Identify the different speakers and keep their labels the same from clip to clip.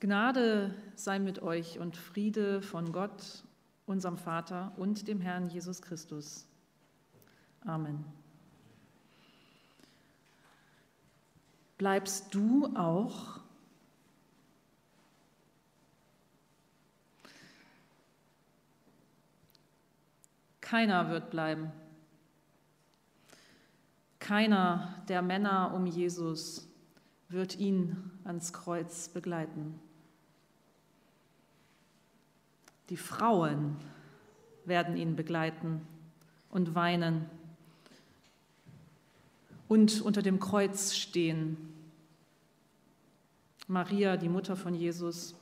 Speaker 1: Gnade sei mit euch und Friede von Gott, unserem Vater und dem Herrn Jesus Christus. Amen. Bleibst du auch? Keiner wird bleiben. Keiner der Männer um Jesus wird ihn ans Kreuz begleiten. Die Frauen werden ihn begleiten und weinen und unter dem Kreuz stehen. Maria, die Mutter von Jesus,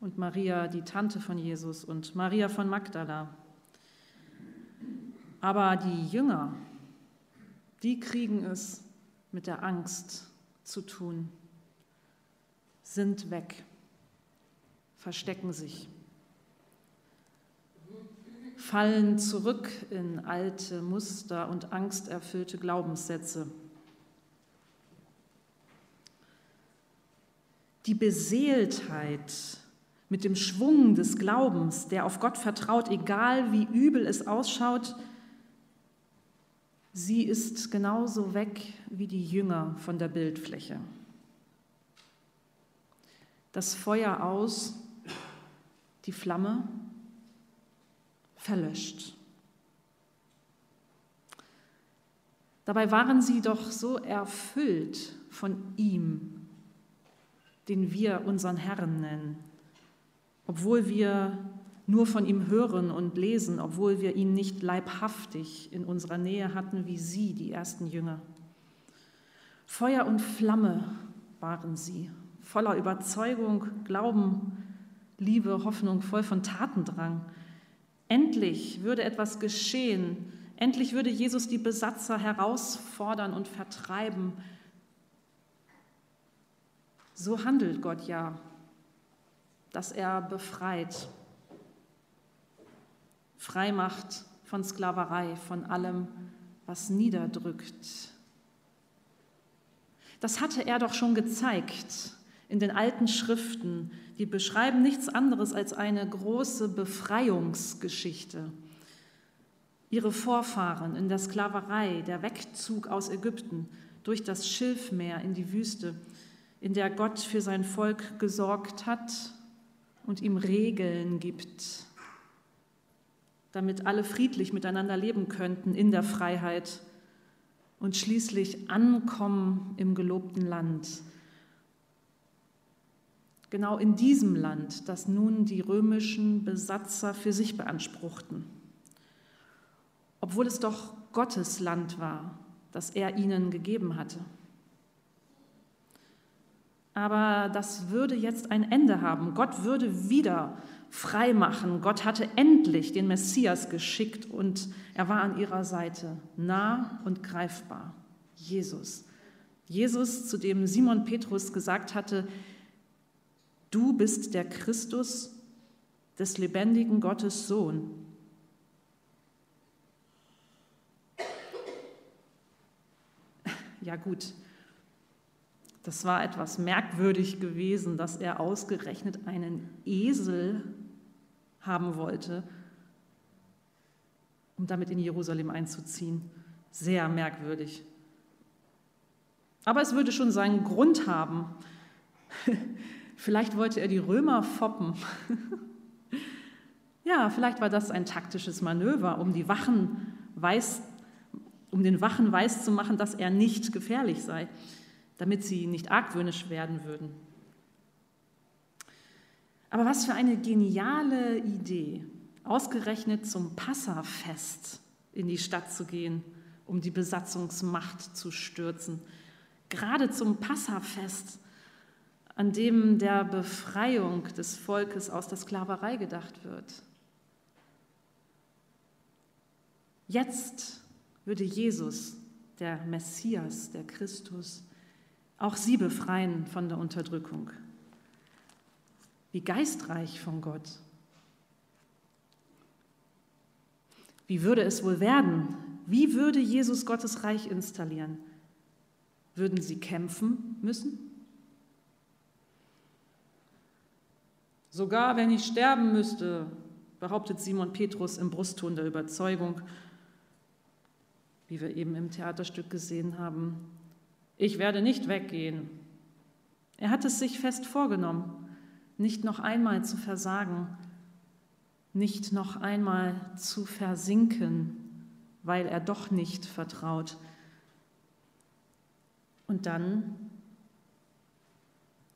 Speaker 1: und Maria, die Tante von Jesus, und Maria von Magdala. Aber die Jünger, die kriegen es mit der Angst zu tun, sind weg, verstecken sich fallen zurück in alte Muster und angsterfüllte Glaubenssätze. Die Beseeltheit mit dem Schwung des Glaubens, der auf Gott vertraut, egal wie übel es ausschaut, sie ist genauso weg wie die Jünger von der Bildfläche. Das Feuer aus, die Flamme verlöscht. Dabei waren sie doch so erfüllt von ihm, den wir unseren Herrn nennen, obwohl wir nur von ihm hören und lesen, obwohl wir ihn nicht leibhaftig in unserer Nähe hatten wie sie, die ersten Jünger. Feuer und Flamme waren sie, voller Überzeugung, Glauben, Liebe, Hoffnung, voll von Tatendrang. Endlich würde etwas geschehen. Endlich würde Jesus die Besatzer herausfordern und vertreiben. So handelt Gott ja, dass er befreit, frei macht von Sklaverei, von allem, was niederdrückt. Das hatte er doch schon gezeigt in den alten Schriften, die beschreiben nichts anderes als eine große Befreiungsgeschichte. Ihre Vorfahren in der Sklaverei, der Wegzug aus Ägypten durch das Schilfmeer in die Wüste, in der Gott für sein Volk gesorgt hat und ihm Regeln gibt, damit alle friedlich miteinander leben könnten in der Freiheit und schließlich ankommen im gelobten Land, genau in diesem Land, das nun die römischen Besatzer für sich beanspruchten. Obwohl es doch Gottes Land war, das er ihnen gegeben hatte. Aber das würde jetzt ein Ende haben. Gott würde wieder frei machen. Gott hatte endlich den Messias geschickt und er war an ihrer Seite, nah und greifbar. Jesus. Jesus, zu dem Simon Petrus gesagt hatte, Du bist der Christus des lebendigen Gottes Sohn. Ja gut, das war etwas merkwürdig gewesen, dass er ausgerechnet einen Esel haben wollte, um damit in Jerusalem einzuziehen. Sehr merkwürdig. Aber es würde schon seinen Grund haben. Vielleicht wollte er die Römer foppen. ja, vielleicht war das ein taktisches Manöver, um, die Wachen weiß, um den Wachen weiszumachen, dass er nicht gefährlich sei, damit sie nicht argwöhnisch werden würden. Aber was für eine geniale Idee, ausgerechnet zum Passafest in die Stadt zu gehen, um die Besatzungsmacht zu stürzen. Gerade zum Passafest an dem der Befreiung des Volkes aus der Sklaverei gedacht wird. Jetzt würde Jesus, der Messias, der Christus, auch sie befreien von der Unterdrückung. Wie geistreich von Gott. Wie würde es wohl werden? Wie würde Jesus Gottes Reich installieren? Würden sie kämpfen müssen? Sogar wenn ich sterben müsste, behauptet Simon Petrus im Brustton der Überzeugung, wie wir eben im Theaterstück gesehen haben, ich werde nicht weggehen. Er hat es sich fest vorgenommen, nicht noch einmal zu versagen, nicht noch einmal zu versinken, weil er doch nicht vertraut. Und dann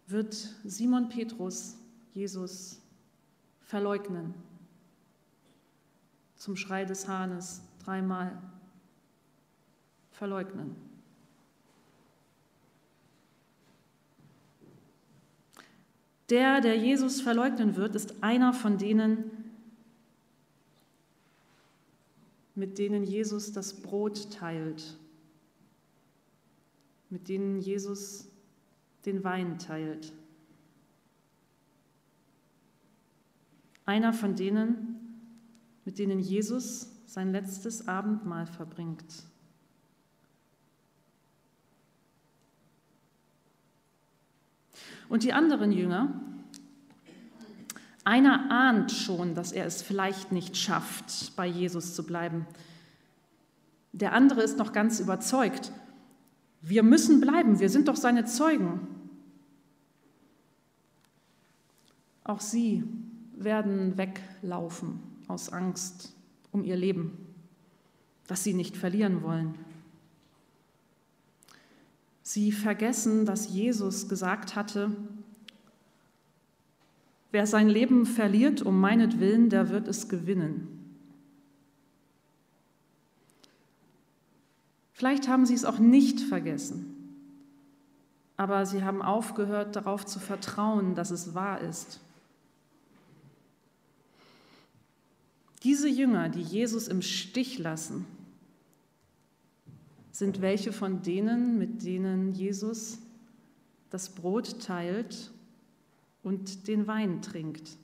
Speaker 1: wird Simon Petrus Jesus verleugnen. Zum Schrei des Hahnes dreimal verleugnen. Der, der Jesus verleugnen wird, ist einer von denen, mit denen Jesus das Brot teilt, mit denen Jesus den Wein teilt. Einer von denen, mit denen Jesus sein letztes Abendmahl verbringt. Und die anderen Jünger, einer ahnt schon, dass er es vielleicht nicht schafft, bei Jesus zu bleiben. Der andere ist noch ganz überzeugt, wir müssen bleiben, wir sind doch seine Zeugen. Auch sie werden weglaufen aus Angst um ihr Leben, das sie nicht verlieren wollen. Sie vergessen, dass Jesus gesagt hatte, wer sein Leben verliert um meinetwillen, der wird es gewinnen. Vielleicht haben sie es auch nicht vergessen, aber sie haben aufgehört darauf zu vertrauen, dass es wahr ist. Diese Jünger, die Jesus im Stich lassen, sind welche von denen, mit denen Jesus das Brot teilt und den Wein trinkt.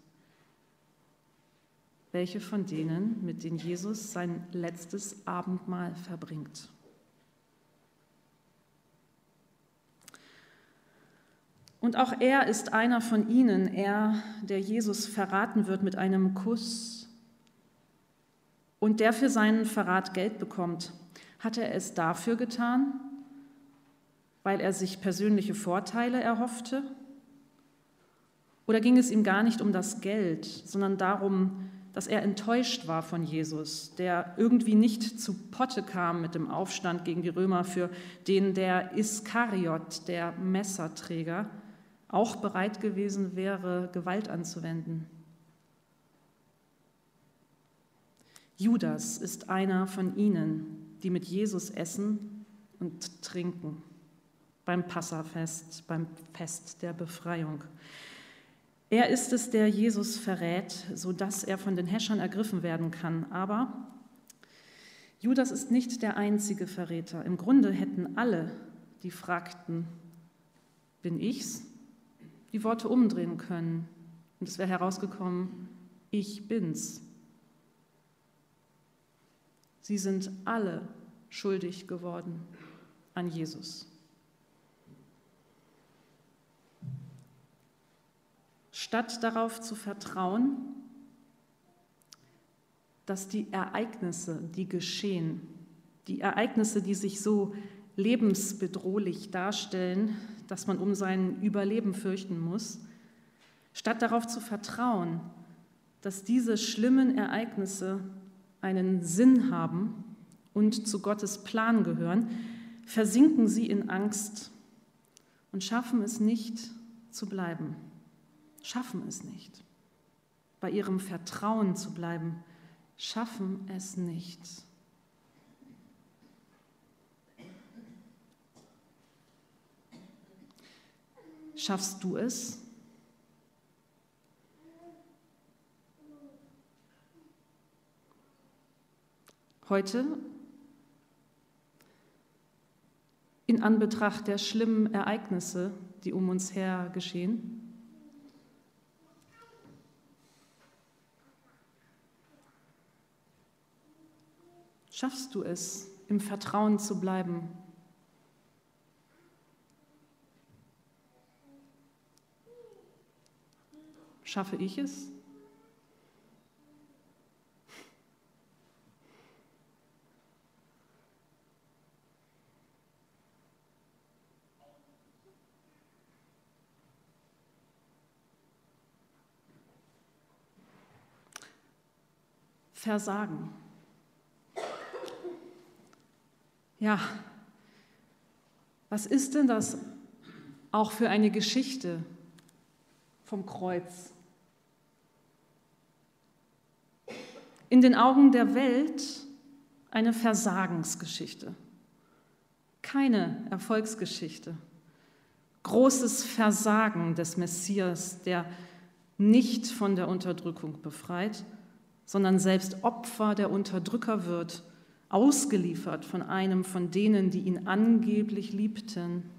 Speaker 1: Welche von denen, mit denen Jesus sein letztes Abendmahl verbringt. Und auch er ist einer von ihnen, er, der Jesus verraten wird mit einem Kuss und der für seinen Verrat Geld bekommt. Hat er es dafür getan, weil er sich persönliche Vorteile erhoffte? Oder ging es ihm gar nicht um das Geld, sondern darum, dass er enttäuscht war von Jesus, der irgendwie nicht zu Potte kam mit dem Aufstand gegen die Römer, für den der Iskariot, der Messerträger, auch bereit gewesen wäre, Gewalt anzuwenden. Judas ist einer von ihnen, die mit Jesus essen und trinken beim Passafest, beim Fest der Befreiung. Er ist es, der Jesus verrät, sodass er von den Häschern ergriffen werden kann. Aber Judas ist nicht der einzige Verräter. Im Grunde hätten alle, die fragten, bin ich's, die Worte umdrehen können. Und es wäre herausgekommen, ich bin's. Sie sind alle schuldig geworden an Jesus. Statt darauf zu vertrauen, dass die Ereignisse, die geschehen, die Ereignisse, die sich so lebensbedrohlich darstellen, dass man um sein Überleben fürchten muss, statt darauf zu vertrauen, dass diese schlimmen Ereignisse einen Sinn haben und zu Gottes Plan gehören, versinken sie in Angst und schaffen es nicht zu bleiben. Schaffen es nicht. Bei ihrem Vertrauen zu bleiben, schaffen es nicht. Schaffst du es? Heute in Anbetracht der schlimmen Ereignisse, die um uns her geschehen? Schaffst du es, im Vertrauen zu bleiben? Schaffe ich es? Versagen. Ja, was ist denn das auch für eine Geschichte vom Kreuz? In den Augen der Welt eine Versagensgeschichte, keine Erfolgsgeschichte. Großes Versagen des Messias, der nicht von der Unterdrückung befreit, sondern selbst Opfer der Unterdrücker wird, ausgeliefert von einem von denen, die ihn angeblich liebten.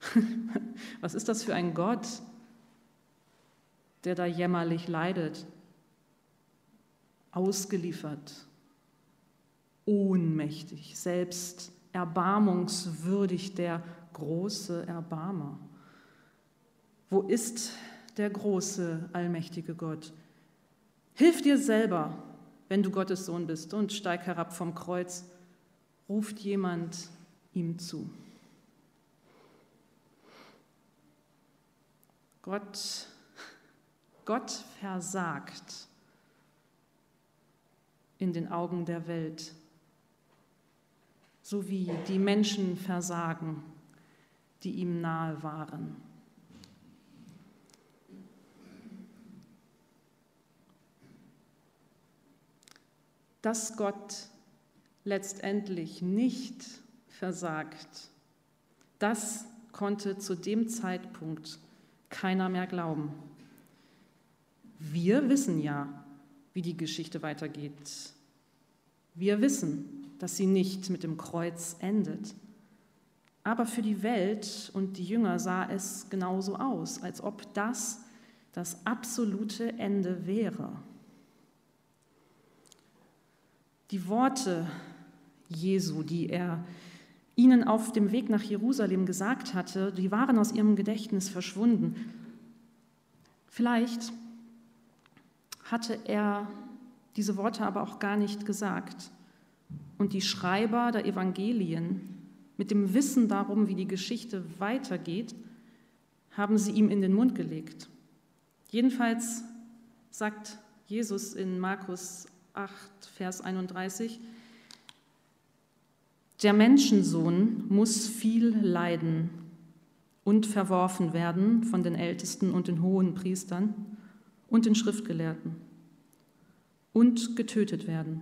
Speaker 1: Was ist das für ein Gott, der da jämmerlich leidet? Ausgeliefert, ohnmächtig, selbst erbarmungswürdig der große Erbarmer. Wo ist der große, allmächtige Gott? Hilf dir selber, wenn du Gottes Sohn bist und steig herab vom Kreuz, ruft jemand ihm zu. Gott, Gott versagt in den Augen der Welt, so wie die Menschen versagen, die ihm nahe waren. Dass Gott letztendlich nicht versagt, das konnte zu dem Zeitpunkt keiner mehr glauben. Wir wissen ja, wie die Geschichte weitergeht. Wir wissen, dass sie nicht mit dem Kreuz endet. Aber für die Welt und die Jünger sah es genauso aus, als ob das das absolute Ende wäre. Die Worte Jesu, die er ihnen auf dem Weg nach Jerusalem gesagt hatte, die waren aus ihrem Gedächtnis verschwunden. Vielleicht hatte er diese Worte aber auch gar nicht gesagt. Und die Schreiber der Evangelien, mit dem Wissen darum, wie die Geschichte weitergeht, haben sie ihm in den Mund gelegt. Jedenfalls sagt Jesus in Markus 8, Vers 31. Der Menschensohn muss viel leiden und verworfen werden von den Ältesten und den hohen Priestern und den Schriftgelehrten und getötet werden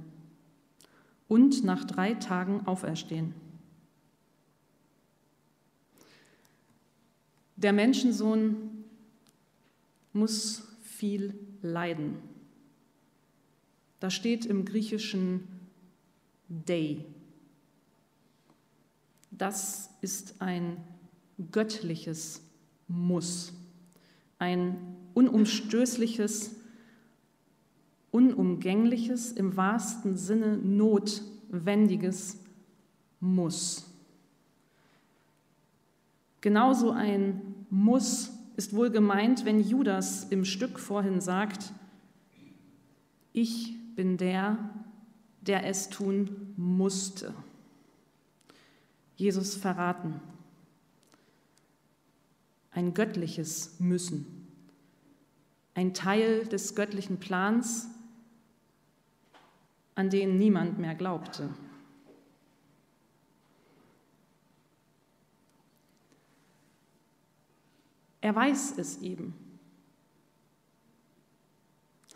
Speaker 1: und nach drei Tagen auferstehen. Der Menschensohn muss viel leiden. Da steht im Griechischen Day. Das ist ein göttliches Muss, ein unumstößliches, unumgängliches, im wahrsten Sinne notwendiges Muss. Genauso ein Muss ist wohl gemeint, wenn Judas im Stück vorhin sagt, ich bin der, der es tun musste. Jesus verraten. Ein göttliches Müssen. Ein Teil des göttlichen Plans, an den niemand mehr glaubte. Er weiß es eben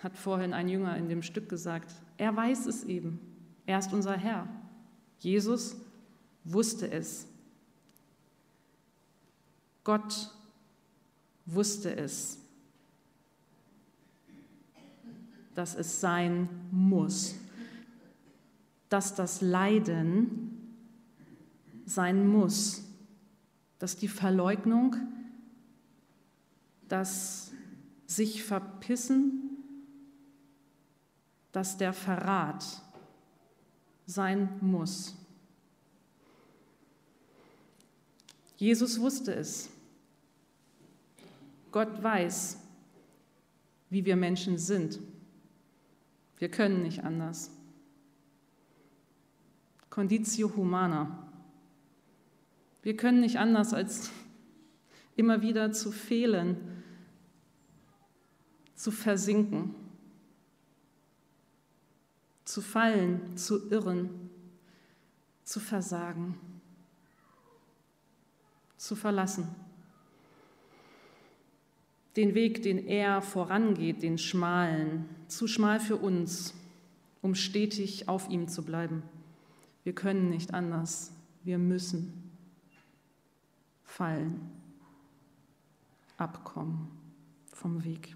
Speaker 1: hat vorhin ein Jünger in dem Stück gesagt. Er weiß es eben. Er ist unser Herr. Jesus wusste es. Gott wusste es, dass es sein muss, dass das Leiden sein muss, dass die Verleugnung, das sich verpissen, dass der Verrat sein muss. Jesus wusste es. Gott weiß, wie wir Menschen sind. Wir können nicht anders. Conditio humana. Wir können nicht anders, als immer wieder zu fehlen, zu versinken, zu fallen, zu irren, zu versagen, zu verlassen. Den Weg, den er vorangeht, den schmalen, zu schmal für uns, um stetig auf ihm zu bleiben. Wir können nicht anders, wir müssen fallen, abkommen vom Weg.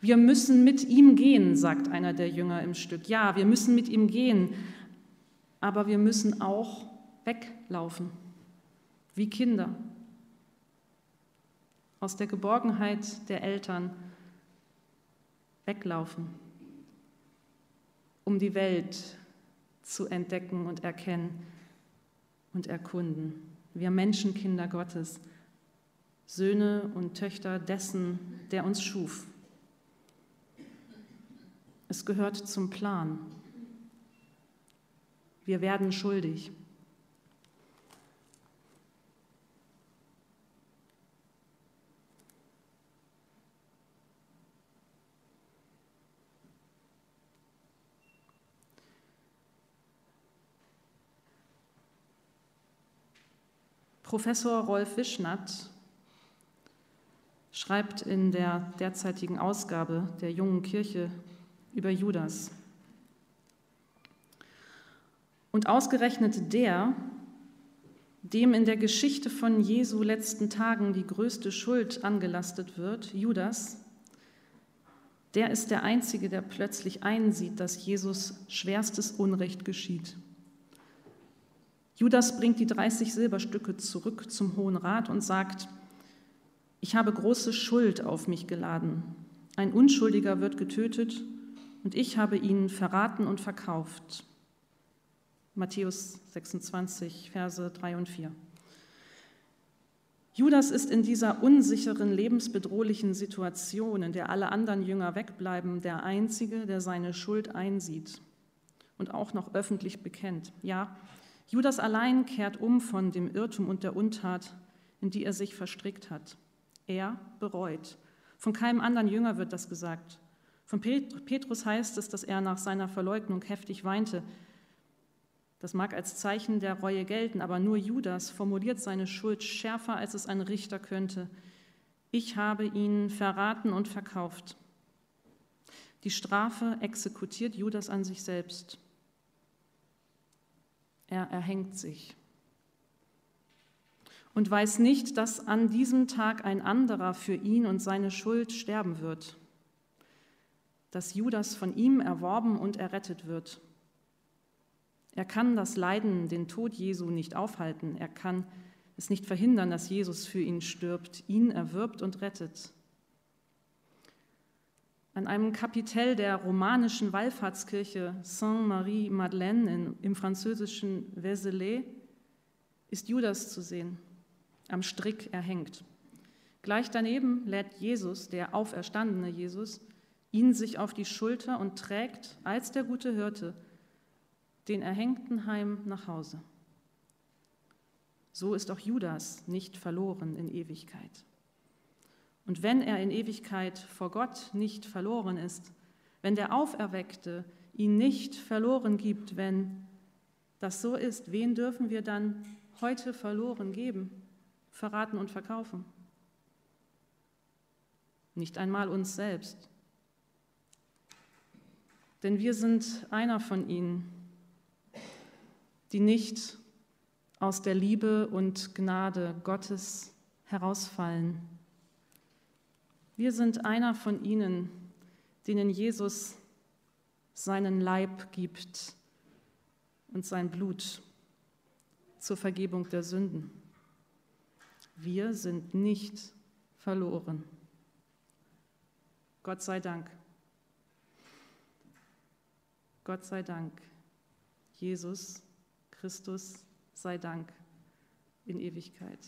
Speaker 1: Wir müssen mit ihm gehen, sagt einer der Jünger im Stück. Ja, wir müssen mit ihm gehen, aber wir müssen auch weglaufen, wie Kinder, aus der Geborgenheit der Eltern weglaufen, um die Welt zu entdecken und erkennen und erkunden. Wir Menschenkinder Gottes, Söhne und Töchter dessen, der uns schuf. Es gehört zum Plan. Wir werden schuldig. Professor Rolf Wischnatt schreibt in der derzeitigen Ausgabe der Jungen Kirche über Judas. Und ausgerechnet der, dem in der Geschichte von Jesu letzten Tagen die größte Schuld angelastet wird, Judas, der ist der Einzige, der plötzlich einsieht, dass Jesus schwerstes Unrecht geschieht. Judas bringt die 30 Silberstücke zurück zum Hohen Rat und sagt, ich habe große Schuld auf mich geladen. Ein Unschuldiger wird getötet und ich habe ihn verraten und verkauft. Matthäus 26, Verse 3 und 4. Judas ist in dieser unsicheren, lebensbedrohlichen Situation, in der alle anderen Jünger wegbleiben, der Einzige, der seine Schuld einsieht und auch noch öffentlich bekennt. Ja, Judas allein kehrt um von dem Irrtum und der Untat, in die er sich verstrickt hat. Er bereut. Von keinem anderen Jünger wird das gesagt. Von Petrus heißt es, dass er nach seiner Verleugnung heftig weinte. Das mag als Zeichen der Reue gelten, aber nur Judas formuliert seine Schuld schärfer, als es ein Richter könnte. Ich habe ihn verraten und verkauft. Die Strafe exekutiert Judas an sich selbst. Er erhängt sich und weiß nicht, dass an diesem Tag ein anderer für ihn und seine Schuld sterben wird, dass Judas von ihm erworben und errettet wird. Er kann das Leiden, den Tod Jesu nicht aufhalten. Er kann es nicht verhindern, dass Jesus für ihn stirbt, ihn erwirbt und rettet. An einem Kapitell der romanischen Wallfahrtskirche Saint-Marie-Madeleine im französischen Vézelay ist Judas zu sehen, am Strick erhängt. Gleich daneben lädt Jesus, der auferstandene Jesus, ihn sich auf die Schulter und trägt als der gute Hirte den Erhängten heim nach Hause. So ist auch Judas nicht verloren in Ewigkeit. Und wenn er in Ewigkeit vor Gott nicht verloren ist, wenn der Auferweckte ihn nicht verloren gibt, wenn das so ist, wen dürfen wir dann heute verloren geben, verraten und verkaufen? Nicht einmal uns selbst. Denn wir sind einer von ihnen, die nicht aus der Liebe und Gnade Gottes herausfallen wir sind einer von ihnen, denen Jesus seinen Leib gibt und sein Blut zur Vergebung der Sünden. Wir sind nicht verloren. Gott sei Dank. Gott sei Dank. Jesus Christus sei Dank. in Ewigkeit.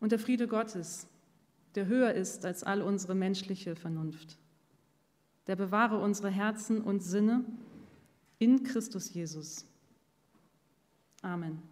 Speaker 1: Und der Friede Gottes, der höher ist als all unsere menschliche Vernunft, der bewahre unsere Herzen und Sinne in Christus Jesus. Amen.